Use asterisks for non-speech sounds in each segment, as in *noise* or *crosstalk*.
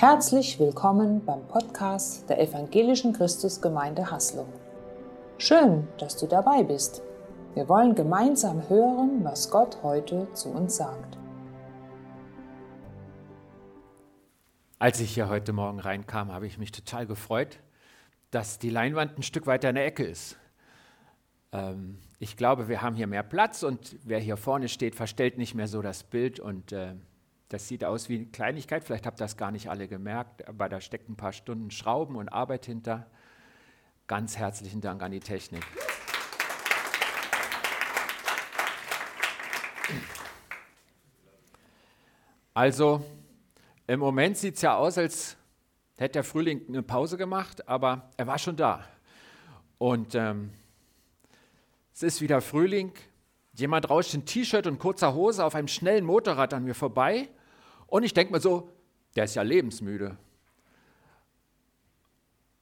Herzlich willkommen beim Podcast der Evangelischen Christusgemeinde Haslo. Schön, dass du dabei bist. Wir wollen gemeinsam hören, was Gott heute zu uns sagt. Als ich hier heute Morgen reinkam, habe ich mich total gefreut, dass die Leinwand ein Stück weiter in der Ecke ist. Ähm, ich glaube, wir haben hier mehr Platz und wer hier vorne steht, verstellt nicht mehr so das Bild und äh, das sieht aus wie eine Kleinigkeit, vielleicht habt ihr das gar nicht alle gemerkt, aber da steckt ein paar Stunden Schrauben und Arbeit hinter. Ganz herzlichen Dank an die Technik. Also, im Moment sieht es ja aus, als hätte der Frühling eine Pause gemacht, aber er war schon da. Und ähm, es ist wieder Frühling. Jemand rauscht in T-Shirt und kurzer Hose auf einem schnellen Motorrad an mir vorbei und ich denke mir so, der ist ja lebensmüde.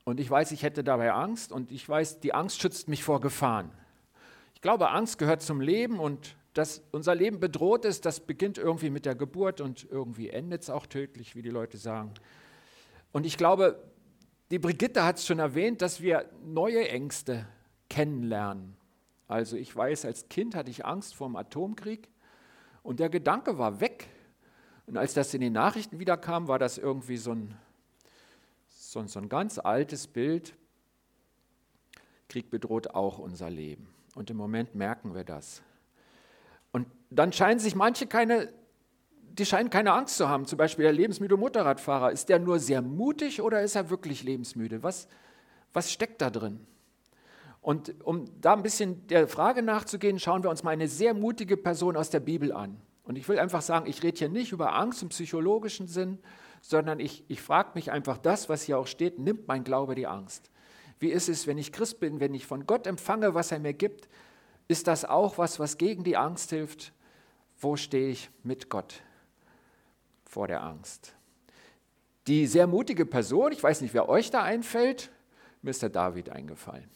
Und ich weiß, ich hätte dabei Angst und ich weiß, die Angst schützt mich vor Gefahren. Ich glaube, Angst gehört zum Leben und dass unser Leben bedroht ist, das beginnt irgendwie mit der Geburt und irgendwie endet es auch tödlich, wie die Leute sagen. Und ich glaube, die Brigitte hat es schon erwähnt, dass wir neue Ängste kennenlernen. Also ich weiß, als Kind hatte ich Angst vor dem Atomkrieg und der Gedanke war weg. Und als das in den Nachrichten wiederkam, war das irgendwie so ein, so, so ein ganz altes Bild. Krieg bedroht auch unser Leben. Und im Moment merken wir das. Und dann scheinen sich manche keine, die scheinen keine Angst zu haben. Zum Beispiel der lebensmüde Motorradfahrer. Ist der nur sehr mutig oder ist er wirklich lebensmüde? Was, was steckt da drin? Und um da ein bisschen der Frage nachzugehen, schauen wir uns mal eine sehr mutige Person aus der Bibel an. Und ich will einfach sagen, ich rede hier nicht über Angst im psychologischen Sinn, sondern ich, ich frage mich einfach das, was hier auch steht, nimmt mein Glaube die Angst? Wie ist es, wenn ich Christ bin, wenn ich von Gott empfange, was er mir gibt? Ist das auch was, was gegen die Angst hilft? Wo stehe ich mit Gott vor der Angst? Die sehr mutige Person, ich weiß nicht, wer euch da einfällt, mir ist der David eingefallen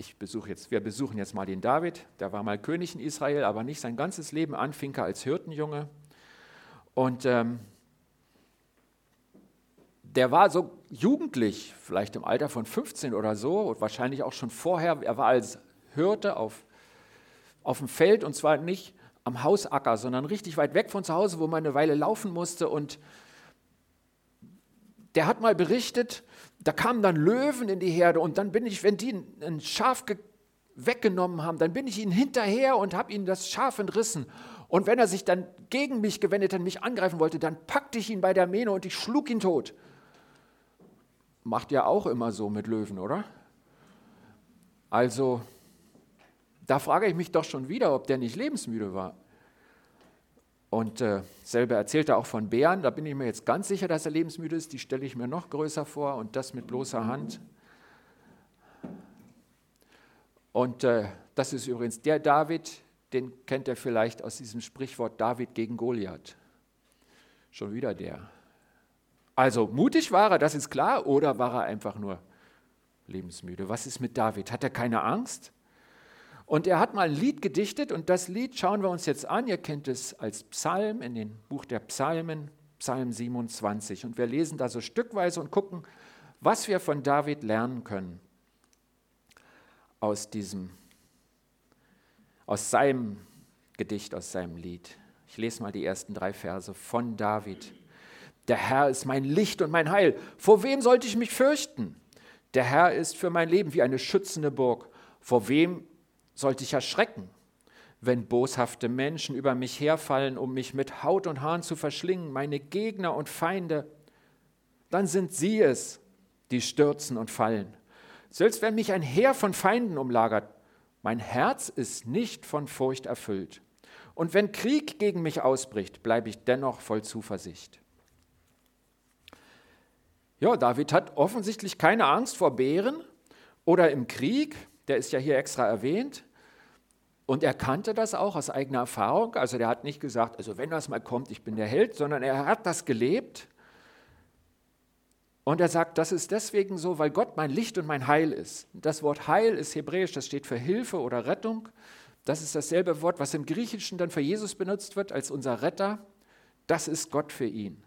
ich besuche jetzt, wir besuchen jetzt mal den David, der war mal König in Israel, aber nicht sein ganzes Leben an, er als Hirtenjunge. Und ähm, der war so jugendlich, vielleicht im Alter von 15 oder so, und wahrscheinlich auch schon vorher, er war als Hirte auf, auf dem Feld und zwar nicht am Hausacker, sondern richtig weit weg von zu Hause, wo man eine Weile laufen musste. Und der hat mal berichtet, da kamen dann Löwen in die Herde und dann bin ich, wenn die ein Schaf weggenommen haben, dann bin ich ihnen hinterher und habe ihnen das Schaf entrissen. Und wenn er sich dann gegen mich gewendet hat, mich angreifen wollte, dann packte ich ihn bei der Mähne und ich schlug ihn tot. Macht ja auch immer so mit Löwen, oder? Also, da frage ich mich doch schon wieder, ob der nicht lebensmüde war. Und äh, selber erzählt er auch von Bären, da bin ich mir jetzt ganz sicher, dass er lebensmüde ist. Die stelle ich mir noch größer vor und das mit bloßer Hand. Und äh, das ist übrigens der David, den kennt er vielleicht aus diesem Sprichwort David gegen Goliath. Schon wieder der. Also mutig war er, das ist klar, oder war er einfach nur lebensmüde? Was ist mit David? Hat er keine Angst? Und er hat mal ein Lied gedichtet und das Lied schauen wir uns jetzt an. Ihr kennt es als Psalm in dem Buch der Psalmen, Psalm 27. Und wir lesen da so stückweise und gucken, was wir von David lernen können aus diesem, aus seinem Gedicht, aus seinem Lied. Ich lese mal die ersten drei Verse von David. Der Herr ist mein Licht und mein Heil. Vor wem sollte ich mich fürchten? Der Herr ist für mein Leben wie eine schützende Burg. Vor wem sollte ich erschrecken, wenn boshafte Menschen über mich herfallen, um mich mit Haut und Haaren zu verschlingen, meine Gegner und Feinde, dann sind sie es, die stürzen und fallen. Selbst wenn mich ein Heer von Feinden umlagert, mein Herz ist nicht von Furcht erfüllt. Und wenn Krieg gegen mich ausbricht, bleibe ich dennoch voll Zuversicht. Ja, David hat offensichtlich keine Angst vor Bären oder im Krieg, der ist ja hier extra erwähnt. Und er kannte das auch aus eigener Erfahrung. Also der hat nicht gesagt, also wenn das mal kommt, ich bin der Held, sondern er hat das gelebt. Und er sagt, das ist deswegen so, weil Gott mein Licht und mein Heil ist. Das Wort Heil ist hebräisch, das steht für Hilfe oder Rettung. Das ist dasselbe Wort, was im Griechischen dann für Jesus benutzt wird als unser Retter. Das ist Gott für ihn.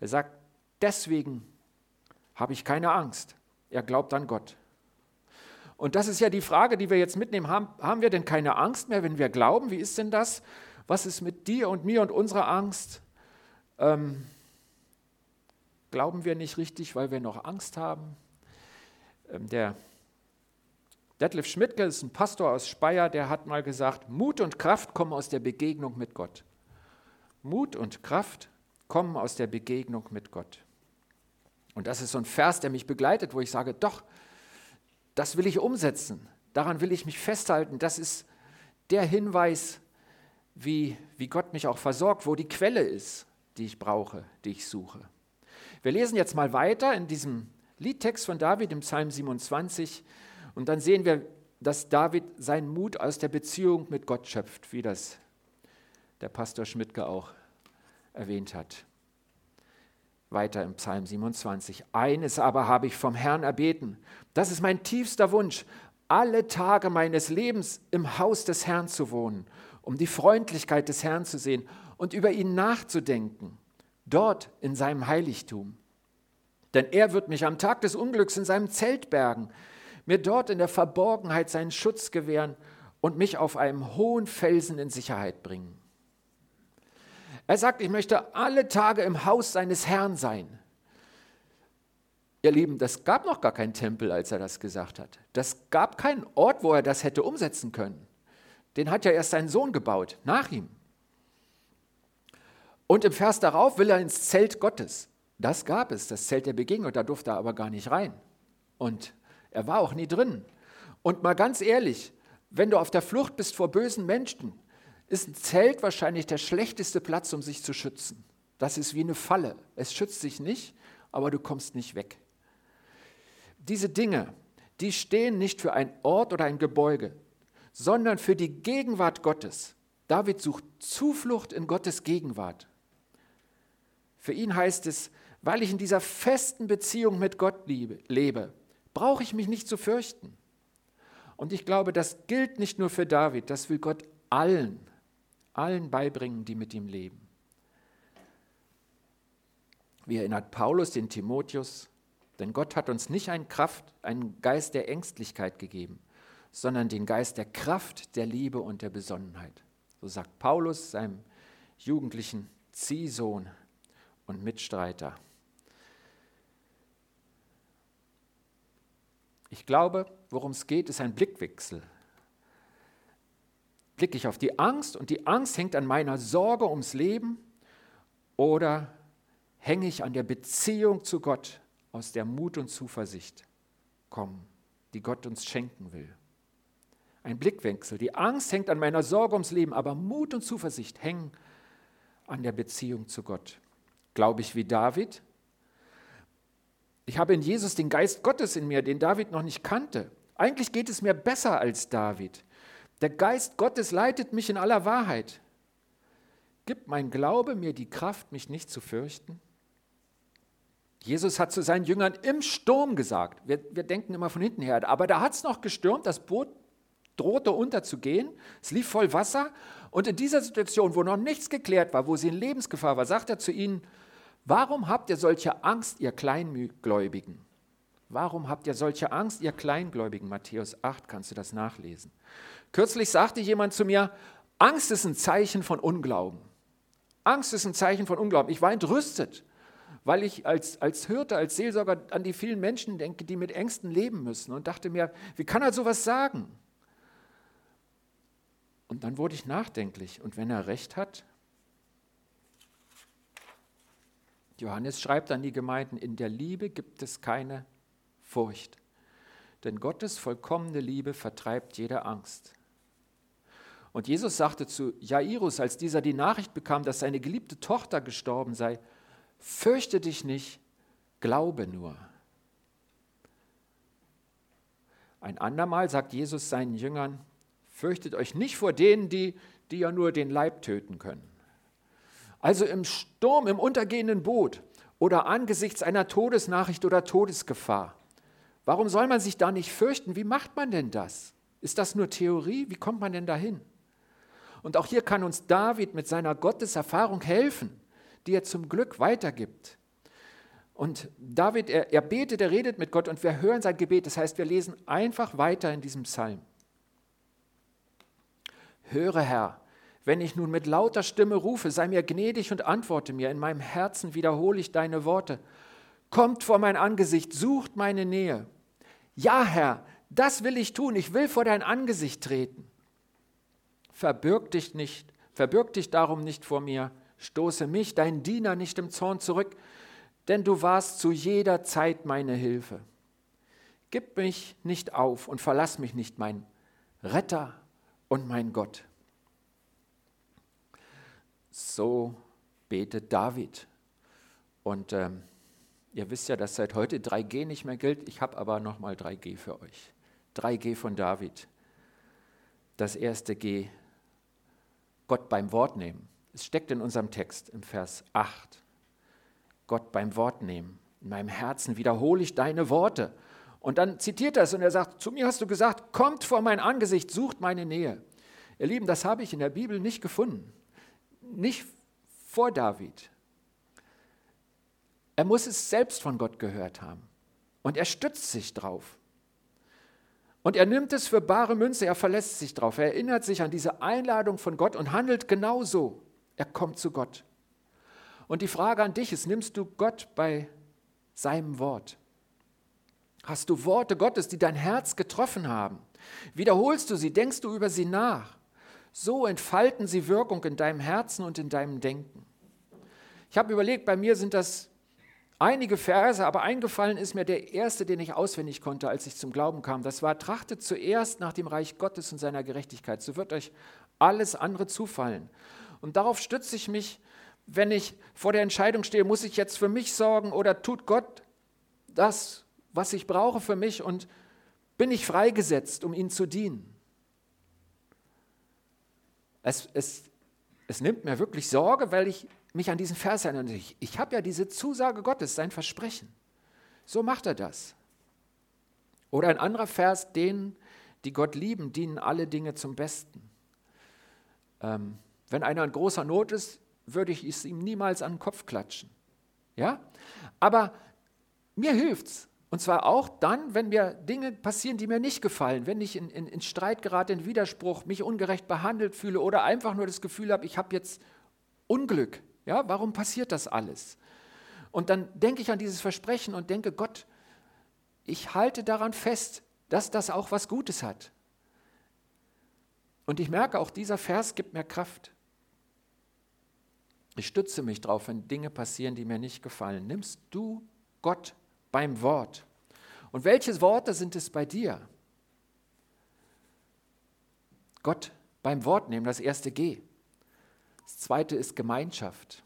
Er sagt, deswegen habe ich keine Angst. Er glaubt an Gott. Und das ist ja die Frage, die wir jetzt mitnehmen. Haben, haben wir denn keine Angst mehr, wenn wir glauben? Wie ist denn das? Was ist mit dir und mir und unserer Angst? Ähm, glauben wir nicht richtig, weil wir noch Angst haben? Ähm, der Detlef Schmidtke ist ein Pastor aus Speyer, der hat mal gesagt, Mut und Kraft kommen aus der Begegnung mit Gott. Mut und Kraft kommen aus der Begegnung mit Gott. Und das ist so ein Vers, der mich begleitet, wo ich sage, doch, das will ich umsetzen, daran will ich mich festhalten, das ist der Hinweis, wie, wie Gott mich auch versorgt, wo die Quelle ist, die ich brauche, die ich suche. Wir lesen jetzt mal weiter in diesem Liedtext von David im Psalm 27 und dann sehen wir, dass David seinen Mut aus der Beziehung mit Gott schöpft, wie das der Pastor Schmidtke auch erwähnt hat. Weiter im Psalm 27. Eines aber habe ich vom Herrn erbeten. Das ist mein tiefster Wunsch, alle Tage meines Lebens im Haus des Herrn zu wohnen, um die Freundlichkeit des Herrn zu sehen und über ihn nachzudenken, dort in seinem Heiligtum. Denn er wird mich am Tag des Unglücks in seinem Zelt bergen, mir dort in der Verborgenheit seinen Schutz gewähren und mich auf einem hohen Felsen in Sicherheit bringen. Er sagt, ich möchte alle Tage im Haus seines Herrn sein. Ihr Lieben, das gab noch gar keinen Tempel, als er das gesagt hat. Das gab keinen Ort, wo er das hätte umsetzen können. Den hat ja erst sein Sohn gebaut, nach ihm. Und im Vers darauf will er ins Zelt Gottes. Das gab es, das Zelt der Begegnung, da durfte er aber gar nicht rein. Und er war auch nie drin. Und mal ganz ehrlich, wenn du auf der Flucht bist vor bösen Menschen, ist ein Zelt wahrscheinlich der schlechteste Platz, um sich zu schützen. Das ist wie eine Falle. Es schützt sich nicht, aber du kommst nicht weg. Diese Dinge, die stehen nicht für einen Ort oder ein Gebäude, sondern für die Gegenwart Gottes. David sucht Zuflucht in Gottes Gegenwart. Für ihn heißt es, weil ich in dieser festen Beziehung mit Gott lebe, brauche ich mich nicht zu fürchten. Und ich glaube, das gilt nicht nur für David, das will Gott allen, allen beibringen, die mit ihm leben. Wie erinnert Paulus den Timotheus, denn Gott hat uns nicht einen Kraft, einen Geist der Ängstlichkeit gegeben, sondern den Geist der Kraft, der Liebe und der Besonnenheit. So sagt Paulus seinem jugendlichen Ziehsohn und Mitstreiter. Ich glaube, worum es geht, ist ein Blickwechsel. Blicke ich auf die Angst und die Angst hängt an meiner Sorge ums Leben oder hänge ich an der Beziehung zu Gott, aus der Mut und Zuversicht kommen, die Gott uns schenken will. Ein Blickwechsel. Die Angst hängt an meiner Sorge ums Leben, aber Mut und Zuversicht hängen an der Beziehung zu Gott. Glaube ich wie David, ich habe in Jesus den Geist Gottes in mir, den David noch nicht kannte. Eigentlich geht es mir besser als David. Der Geist Gottes leitet mich in aller Wahrheit. Gibt mein Glaube mir die Kraft, mich nicht zu fürchten? Jesus hat zu seinen Jüngern im Sturm gesagt, wir, wir denken immer von hinten her, aber da hat es noch gestürmt, das Boot drohte unterzugehen, es lief voll Wasser und in dieser Situation, wo noch nichts geklärt war, wo sie in Lebensgefahr war, sagt er zu ihnen, Warum habt ihr solche Angst, ihr Kleingläubigen? Warum habt ihr solche Angst, ihr Kleingläubigen? Matthäus 8 kannst du das nachlesen. Kürzlich sagte jemand zu mir, Angst ist ein Zeichen von Unglauben. Angst ist ein Zeichen von Unglauben. Ich war entrüstet, weil ich als, als Hirte, als Seelsorger an die vielen Menschen denke, die mit Ängsten leben müssen und dachte mir, wie kann er sowas sagen? Und dann wurde ich nachdenklich. Und wenn er recht hat, Johannes schreibt an die Gemeinden, in der Liebe gibt es keine Furcht, denn Gottes vollkommene Liebe vertreibt jede Angst. Und Jesus sagte zu Jairus, als dieser die Nachricht bekam, dass seine geliebte Tochter gestorben sei, fürchte dich nicht, glaube nur. Ein andermal sagt Jesus seinen Jüngern, fürchtet euch nicht vor denen, die, die ja nur den Leib töten können. Also im Sturm, im untergehenden Boot oder angesichts einer Todesnachricht oder Todesgefahr. Warum soll man sich da nicht fürchten? Wie macht man denn das? Ist das nur Theorie? Wie kommt man denn dahin? Und auch hier kann uns David mit seiner Gotteserfahrung helfen, die er zum Glück weitergibt. Und David, er, er betet, er redet mit Gott und wir hören sein Gebet. Das heißt, wir lesen einfach weiter in diesem Psalm. Höre, Herr, wenn ich nun mit lauter Stimme rufe, sei mir gnädig und antworte mir. In meinem Herzen wiederhole ich deine Worte. Kommt vor mein Angesicht, sucht meine Nähe. Ja, Herr, das will ich tun. Ich will vor dein Angesicht treten. Verbirg dich nicht, verbirg dich darum nicht vor mir. Stoße mich, dein Diener, nicht im Zorn zurück, denn du warst zu jeder Zeit meine Hilfe. Gib mich nicht auf und verlass mich nicht, mein Retter und mein Gott. So betet David. Und ähm, ihr wisst ja, dass seit heute 3G nicht mehr gilt. Ich habe aber nochmal 3G für euch. 3G von David. Das erste G, Gott beim Wort nehmen. Es steckt in unserem Text im Vers 8. Gott beim Wort nehmen. In meinem Herzen wiederhole ich deine Worte. Und dann zitiert er es und er sagt, zu mir hast du gesagt, kommt vor mein Angesicht, sucht meine Nähe. Ihr Lieben, das habe ich in der Bibel nicht gefunden nicht vor David. Er muss es selbst von Gott gehört haben. Und er stützt sich drauf. Und er nimmt es für bare Münze, er verlässt sich drauf. Er erinnert sich an diese Einladung von Gott und handelt genauso. Er kommt zu Gott. Und die Frage an dich ist, nimmst du Gott bei seinem Wort? Hast du Worte Gottes, die dein Herz getroffen haben? Wiederholst du sie, denkst du über sie nach? So entfalten sie Wirkung in deinem Herzen und in deinem Denken. Ich habe überlegt, bei mir sind das einige Verse, aber eingefallen ist mir der erste, den ich auswendig konnte, als ich zum Glauben kam. Das war, trachtet zuerst nach dem Reich Gottes und seiner Gerechtigkeit. So wird euch alles andere zufallen. Und darauf stütze ich mich, wenn ich vor der Entscheidung stehe, muss ich jetzt für mich sorgen oder tut Gott das, was ich brauche für mich und bin ich freigesetzt, um ihm zu dienen. Es, es, es nimmt mir wirklich Sorge, weil ich mich an diesen Vers erinnere. Ich, ich habe ja diese Zusage Gottes, sein Versprechen. So macht er das. Oder ein anderer Vers, denen, die Gott lieben, dienen alle Dinge zum Besten. Ähm, wenn einer in großer Not ist, würde ich es ihm niemals an den Kopf klatschen. Ja? Aber mir hilft es, und zwar auch dann, wenn mir Dinge passieren, die mir nicht gefallen, wenn ich in, in, in Streit gerate, in Widerspruch, mich ungerecht behandelt fühle oder einfach nur das Gefühl habe, ich habe jetzt Unglück. Ja, warum passiert das alles? Und dann denke ich an dieses Versprechen und denke, Gott, ich halte daran fest, dass das auch was Gutes hat. Und ich merke, auch dieser Vers gibt mir Kraft. Ich stütze mich drauf, wenn Dinge passieren, die mir nicht gefallen. Nimmst du Gott beim Wort. Und welche Worte sind es bei dir? Gott beim Wort nehmen, das erste G. Das zweite ist Gemeinschaft.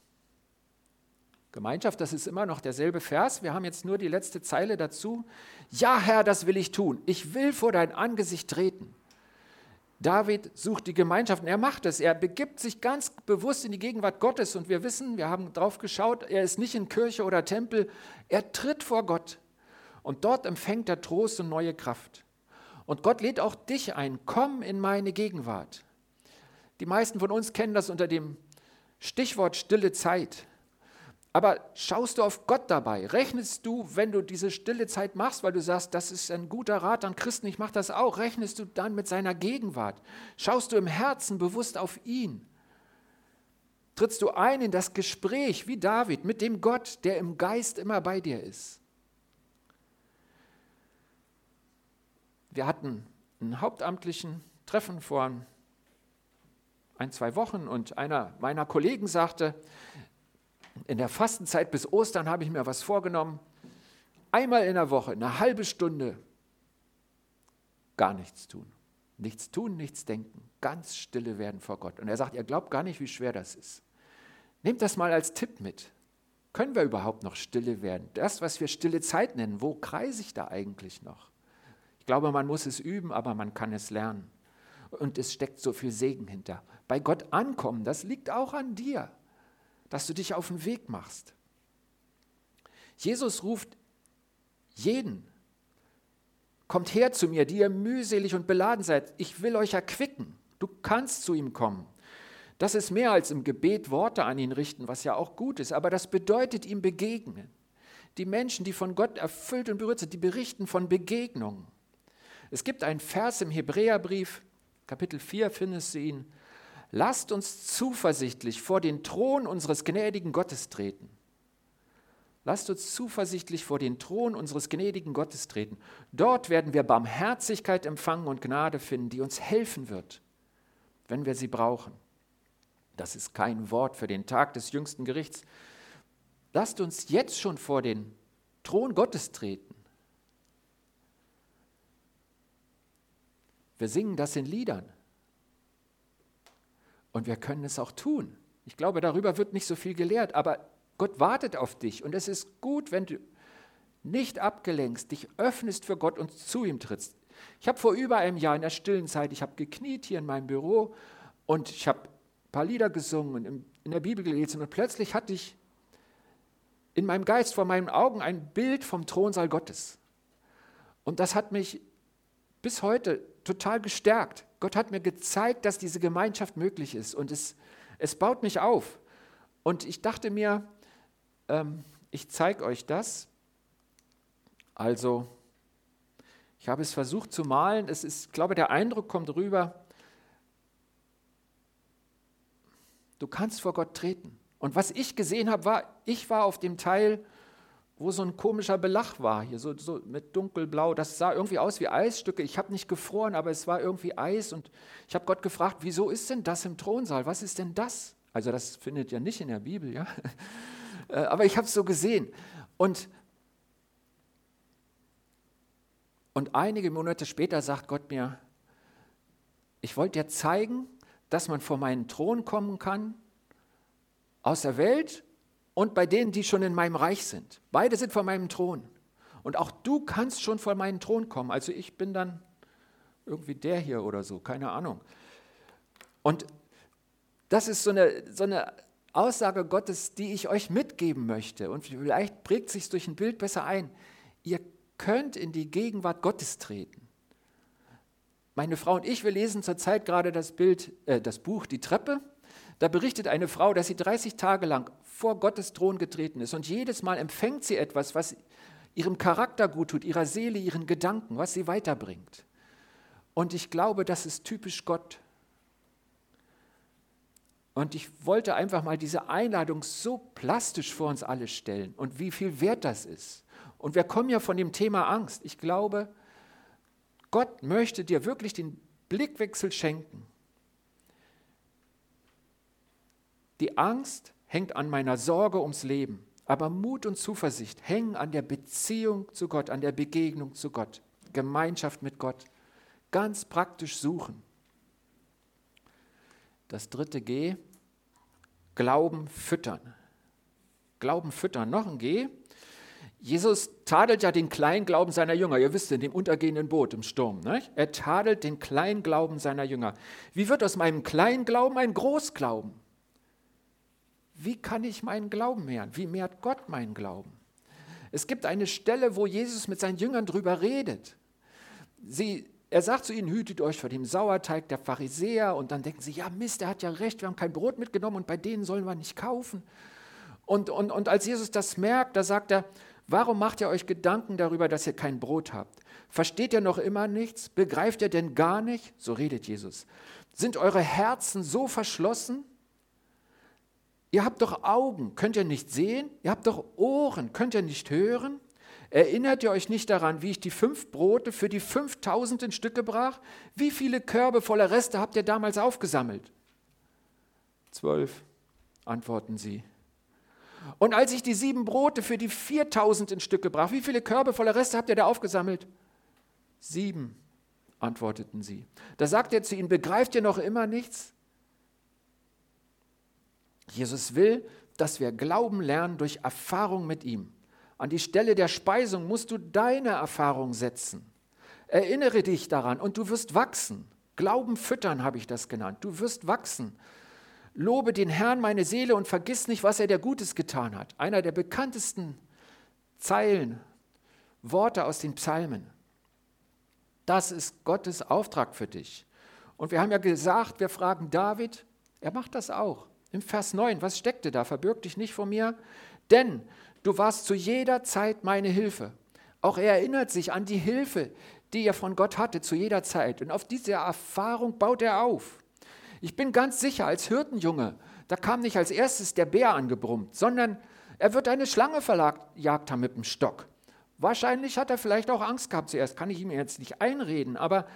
Gemeinschaft, das ist immer noch derselbe Vers. Wir haben jetzt nur die letzte Zeile dazu. Ja, Herr, das will ich tun. Ich will vor dein Angesicht treten. David sucht die Gemeinschaft und er macht es. Er begibt sich ganz bewusst in die Gegenwart Gottes und wir wissen, wir haben drauf geschaut, er ist nicht in Kirche oder Tempel, er tritt vor Gott und dort empfängt er Trost und neue Kraft. Und Gott lädt auch dich ein, komm in meine Gegenwart. Die meisten von uns kennen das unter dem Stichwort stille Zeit. Aber schaust du auf Gott dabei? Rechnest du, wenn du diese stille Zeit machst, weil du sagst, das ist ein guter Rat an Christen, ich mache das auch, rechnest du dann mit seiner Gegenwart? Schaust du im Herzen bewusst auf ihn? Trittst du ein in das Gespräch wie David mit dem Gott, der im Geist immer bei dir ist? Wir hatten einen hauptamtlichen Treffen vor ein, zwei Wochen und einer meiner Kollegen sagte, in der Fastenzeit bis Ostern habe ich mir was vorgenommen. Einmal in der Woche, eine halbe Stunde, gar nichts tun. Nichts tun, nichts denken, ganz stille werden vor Gott. Und er sagt, ihr glaubt gar nicht, wie schwer das ist. Nehmt das mal als Tipp mit. Können wir überhaupt noch stille werden? Das, was wir stille Zeit nennen, wo kreise ich da eigentlich noch? Ich glaube, man muss es üben, aber man kann es lernen. Und es steckt so viel Segen hinter. Bei Gott ankommen, das liegt auch an dir dass du dich auf den Weg machst. Jesus ruft jeden, kommt her zu mir, die ihr mühselig und beladen seid, ich will euch erquicken. Du kannst zu ihm kommen. Das ist mehr als im Gebet Worte an ihn richten, was ja auch gut ist, aber das bedeutet ihm begegnen. Die Menschen, die von Gott erfüllt und berührt sind, die berichten von Begegnungen. Es gibt einen Vers im Hebräerbrief, Kapitel 4 findest du ihn. Lasst uns zuversichtlich vor den Thron unseres gnädigen Gottes treten. Lasst uns zuversichtlich vor den Thron unseres gnädigen Gottes treten. Dort werden wir Barmherzigkeit empfangen und Gnade finden, die uns helfen wird, wenn wir sie brauchen. Das ist kein Wort für den Tag des jüngsten Gerichts. Lasst uns jetzt schon vor den Thron Gottes treten. Wir singen das in Liedern. Und wir können es auch tun. Ich glaube, darüber wird nicht so viel gelehrt, aber Gott wartet auf dich. Und es ist gut, wenn du nicht abgelenkst, dich öffnest für Gott und zu ihm trittst. Ich habe vor über einem Jahr in der stillen Zeit, ich habe gekniet hier in meinem Büro und ich habe ein paar Lieder gesungen und in der Bibel gelesen und plötzlich hatte ich in meinem Geist vor meinen Augen ein Bild vom Thronsaal Gottes. Und das hat mich bis heute total gestärkt. Gott hat mir gezeigt, dass diese Gemeinschaft möglich ist und es, es baut mich auf. Und ich dachte mir, ähm, ich zeige euch das. Also, ich habe es versucht zu malen. Es ist, ich glaube, der Eindruck kommt rüber. Du kannst vor Gott treten. Und was ich gesehen habe, war, ich war auf dem Teil, wo so ein komischer Belach war, hier so, so mit dunkelblau. Das sah irgendwie aus wie Eisstücke. Ich habe nicht gefroren, aber es war irgendwie Eis. Und ich habe Gott gefragt, wieso ist denn das im Thronsaal? Was ist denn das? Also das findet ihr nicht in der Bibel, ja. *laughs* Äh, aber ich habe es so gesehen. Und, und einige Monate später sagt Gott mir, ich wollte dir zeigen, dass man vor meinen Thron kommen kann, aus der Welt und bei denen, die schon in meinem Reich sind. Beide sind vor meinem Thron. Und auch du kannst schon vor meinen Thron kommen. Also ich bin dann irgendwie der hier oder so, keine Ahnung. Und das ist so eine, so eine Aussage Gottes, die ich euch mitgeben möchte. Und vielleicht prägt sich durch ein Bild besser ein. Ihr könnt in die Gegenwart Gottes treten. Meine Frau und ich, wir lesen zurzeit gerade das Bild, äh, das Buch Die Treppe. Da berichtet eine Frau, dass sie 30 Tage lang vor Gottes Thron getreten ist und jedes Mal empfängt sie etwas, was ihrem Charakter gut tut, ihrer Seele, ihren Gedanken, was sie weiterbringt. Und ich glaube, das ist typisch Gott. Und ich wollte einfach mal diese Einladung so plastisch vor uns alle stellen und wie viel wert das ist. Und wir kommen ja von dem Thema Angst. Ich glaube, Gott möchte dir wirklich den Blickwechsel schenken. Die Angst hängt an meiner Sorge ums Leben, aber Mut und Zuversicht hängen an der Beziehung zu Gott, an der Begegnung zu Gott, Gemeinschaft mit Gott. Ganz praktisch suchen. Das dritte G, Glauben füttern. Glauben füttern. Noch ein G. Jesus tadelt ja den kleinen Glauben seiner Jünger. Ihr wisst, in dem untergehenden Boot im Sturm. Nicht? Er tadelt den kleinen Glauben seiner Jünger. Wie wird aus meinem kleinen Glauben ein Großglauben? Wie kann ich meinen Glauben mehren? Wie mehrt Gott meinen Glauben? Es gibt eine Stelle, wo Jesus mit seinen Jüngern drüber redet. Sie er sagt zu ihnen, hütet euch vor dem Sauerteig der Pharisäer und dann denken sie, ja Mist, er hat ja recht, wir haben kein Brot mitgenommen und bei denen sollen wir nicht kaufen. Und, und, und als Jesus das merkt, da sagt er, warum macht ihr euch Gedanken darüber, dass ihr kein Brot habt? Versteht ihr noch immer nichts? Begreift ihr denn gar nicht? So redet Jesus. Sind eure Herzen so verschlossen? Ihr habt doch Augen, könnt ihr nicht sehen? Ihr habt doch Ohren, könnt ihr nicht hören? Erinnert ihr euch nicht daran, wie ich die fünf Brote für die 5000 in Stücke brach? Wie viele Körbe voller Reste habt ihr damals aufgesammelt? Zwölf, antworten sie. Und als ich die sieben Brote für die 4000 in Stücke brach, wie viele Körbe voller Reste habt ihr da aufgesammelt? Sieben, antworteten sie. Da sagt er zu ihnen, begreift ihr noch immer nichts? Jesus will, dass wir Glauben lernen durch Erfahrung mit ihm. An die Stelle der Speisung musst du deine Erfahrung setzen. Erinnere dich daran und du wirst wachsen. Glauben füttern habe ich das genannt. Du wirst wachsen. Lobe den Herrn meine Seele und vergiss nicht, was er dir Gutes getan hat. Einer der bekanntesten Zeilen, Worte aus den Psalmen. Das ist Gottes Auftrag für dich. Und wir haben ja gesagt, wir fragen David, er macht das auch. Im Vers 9, was steckte da? Verbirg dich nicht vor mir, denn du warst zu jeder Zeit meine Hilfe. Auch er erinnert sich an die Hilfe, die er von Gott hatte zu jeder Zeit. Und auf diese Erfahrung baut er auf. Ich bin ganz sicher, als Hirtenjunge, da kam nicht als erstes der Bär angebrummt, sondern er wird eine Schlange verjagt haben mit dem Stock. Wahrscheinlich hat er vielleicht auch Angst gehabt zuerst, kann ich ihm jetzt nicht einreden, aber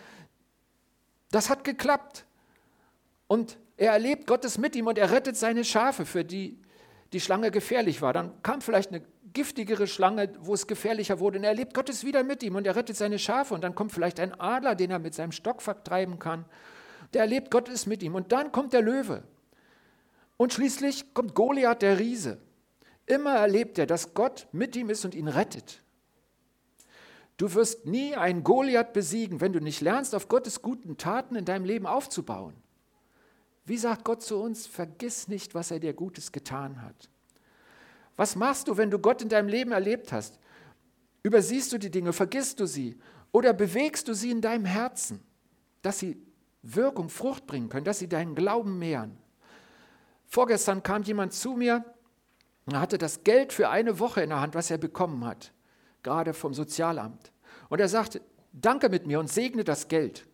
das hat geklappt. Und er erlebt Gottes mit ihm und er rettet seine Schafe, für die die Schlange gefährlich war. Dann kam vielleicht eine giftigere Schlange, wo es gefährlicher wurde. Und er erlebt Gottes wieder mit ihm und er rettet seine Schafe. Und dann kommt vielleicht ein Adler, den er mit seinem Stock vertreiben kann. Der erlebt Gottes mit ihm. Und dann kommt der Löwe. Und schließlich kommt Goliath, der Riese. Immer erlebt er, dass Gott mit ihm ist und ihn rettet. Du wirst nie einen Goliath besiegen, wenn du nicht lernst, auf Gottes guten Taten in deinem Leben aufzubauen. Wie sagt Gott zu uns, vergiss nicht, was er dir Gutes getan hat. Was machst du, wenn du Gott in deinem Leben erlebt hast? Übersiehst du die Dinge, vergisst du sie oder bewegst du sie in deinem Herzen, dass sie Wirkung, Frucht bringen können, dass sie deinen Glauben mehren? Vorgestern kam jemand zu mir und hatte das Geld für eine Woche in der Hand, was er bekommen hat, gerade vom Sozialamt. Und er sagte, danke mit mir und segne das Geld.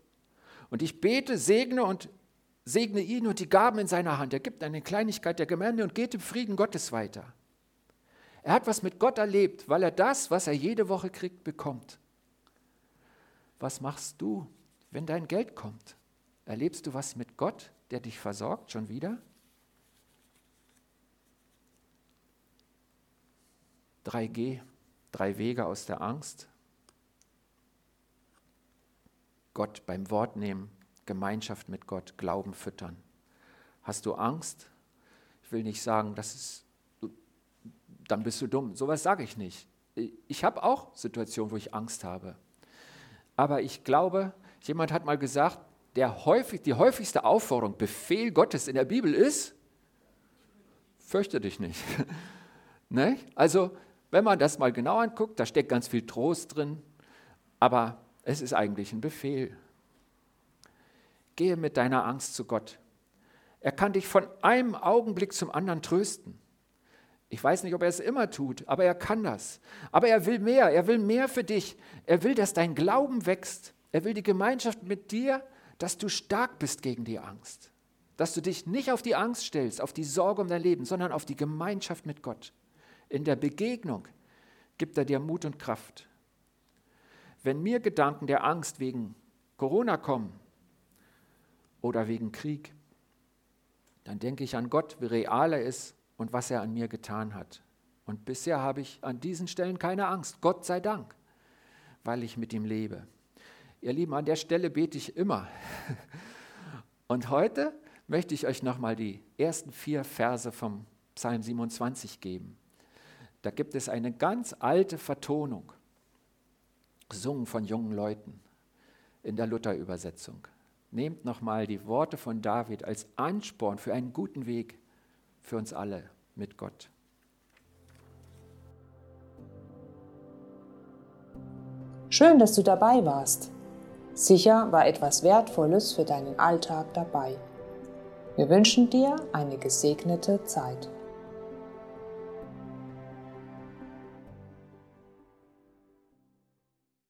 Und ich bete, segne und segne ihn und die Gaben in seiner Hand. Er gibt eine Kleinigkeit der Gemeinde und geht im Frieden Gottes weiter. Er hat was mit Gott erlebt, weil er das, was er jede Woche kriegt, bekommt. Was machst du, wenn dein Geld kommt? Erlebst du was mit Gott, der dich versorgt, schon wieder? 3G, drei Wege aus der Angst. Gott beim Wort nehmen, Gemeinschaft mit Gott, Glauben füttern. Hast du Angst? Ich will nicht sagen, das ist, dann bist du dumm. Sowas sage ich nicht. Ich habe auch Situationen, wo ich Angst habe. Aber ich glaube, jemand hat mal gesagt, häufig, die häufigste Aufforderung, Befehl Gottes in der Bibel ist, fürchte dich nicht. *laughs* ne? Also, wenn man das mal genau anguckt, da steckt ganz viel Trost drin, aber es ist eigentlich ein Befehl. Gehe mit deiner Angst zu Gott. Er kann dich von einem Augenblick zum anderen trösten. Ich weiß nicht, ob er es immer tut, aber er kann das. Aber er will mehr, er will mehr für dich. Er will, dass dein Glauben wächst. Er will die Gemeinschaft mit dir, dass du stark bist gegen die Angst. Dass du dich nicht auf die Angst stellst, auf die Sorge um dein Leben, sondern auf die Gemeinschaft mit Gott. In der Begegnung gibt er dir Mut und Kraft. Wenn mir Gedanken der Angst wegen Corona kommen, oder wegen Krieg, dann denke ich an Gott, wie real er ist und was er an mir getan hat. Und bisher habe ich an diesen Stellen keine Angst, Gott sei Dank, weil ich mit ihm lebe. Ihr Lieben, an der Stelle bete ich immer. *laughs* Und heute möchte ich euch nochmal die ersten vier Verse vom Psalm 27 geben. Da gibt es eine ganz alte Vertonung, gesungen von jungen Leuten in der Luther-Übersetzung. Nehmt nochmal die Worte von David als Ansporn für einen guten Weg für uns alle mit Gott. Schön, dass du dabei warst. Sicher war etwas Wertvolles für deinen Alltag dabei. Wir wünschen dir eine gesegnete Zeit.